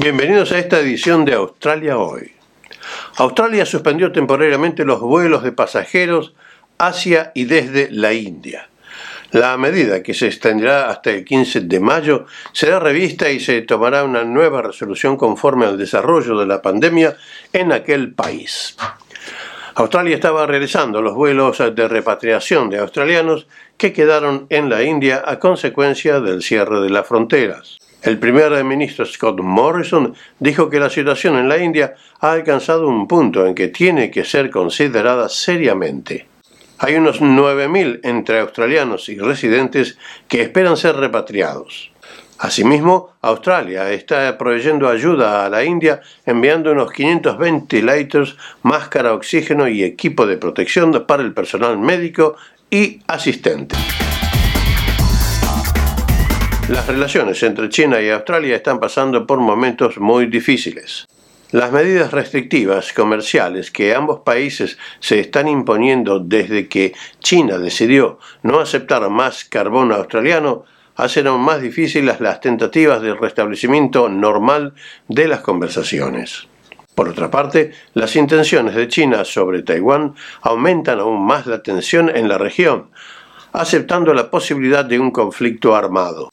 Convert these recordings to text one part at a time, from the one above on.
Bienvenidos a esta edición de Australia Hoy. Australia suspendió temporariamente los vuelos de pasajeros hacia y desde la India. La medida, que se extenderá hasta el 15 de mayo, será revista y se tomará una nueva resolución conforme al desarrollo de la pandemia en aquel país. Australia estaba realizando los vuelos de repatriación de australianos que quedaron en la India a consecuencia del cierre de las fronteras. El primer ministro Scott Morrison dijo que la situación en la India ha alcanzado un punto en que tiene que ser considerada seriamente. Hay unos 9.000 entre australianos y residentes que esperan ser repatriados. Asimismo, Australia está proveyendo ayuda a la India enviando unos 500 ventilators, máscara oxígeno y equipo de protección para el personal médico y asistente. Las relaciones entre China y Australia están pasando por momentos muy difíciles. Las medidas restrictivas comerciales que ambos países se están imponiendo desde que China decidió no aceptar más carbón australiano hacen aún más difíciles las tentativas de restablecimiento normal de las conversaciones. Por otra parte, las intenciones de China sobre Taiwán aumentan aún más la tensión en la región, aceptando la posibilidad de un conflicto armado.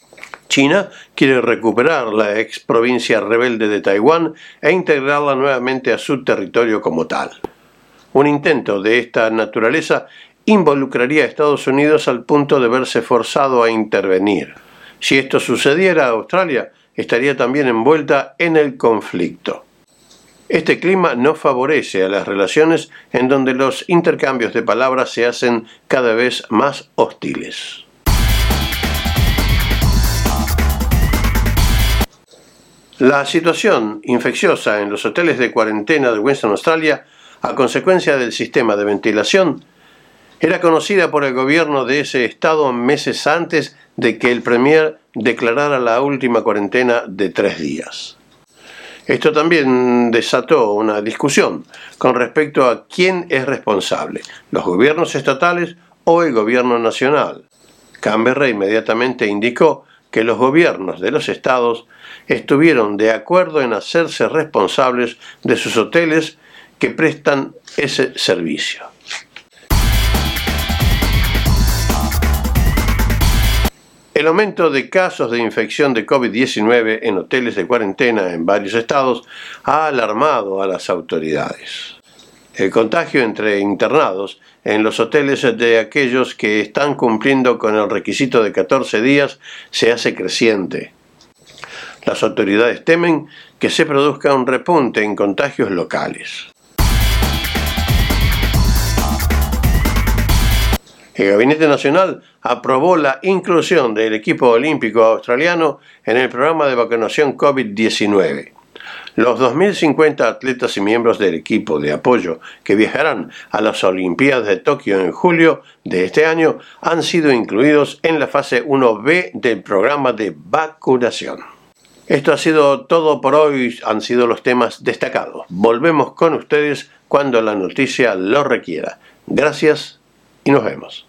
China quiere recuperar la ex provincia rebelde de Taiwán e integrarla nuevamente a su territorio como tal. Un intento de esta naturaleza involucraría a Estados Unidos al punto de verse forzado a intervenir. Si esto sucediera, Australia estaría también envuelta en el conflicto. Este clima no favorece a las relaciones en donde los intercambios de palabras se hacen cada vez más hostiles. La situación infecciosa en los hoteles de cuarentena de Western Australia, a consecuencia del sistema de ventilación, era conocida por el gobierno de ese estado meses antes de que el Premier declarara la última cuarentena de tres días. Esto también desató una discusión con respecto a quién es responsable, los gobiernos estatales o el gobierno nacional. Canberra inmediatamente indicó que los gobiernos de los estados estuvieron de acuerdo en hacerse responsables de sus hoteles que prestan ese servicio. El aumento de casos de infección de COVID-19 en hoteles de cuarentena en varios estados ha alarmado a las autoridades. El contagio entre internados en los hoteles de aquellos que están cumpliendo con el requisito de 14 días se hace creciente. Las autoridades temen que se produzca un repunte en contagios locales. El Gabinete Nacional aprobó la inclusión del equipo olímpico australiano en el programa de vacunación COVID-19. Los 2.050 atletas y miembros del equipo de apoyo que viajarán a las Olimpiadas de Tokio en julio de este año han sido incluidos en la fase 1B del programa de vacunación. Esto ha sido todo por hoy, han sido los temas destacados. Volvemos con ustedes cuando la noticia lo requiera. Gracias y nos vemos.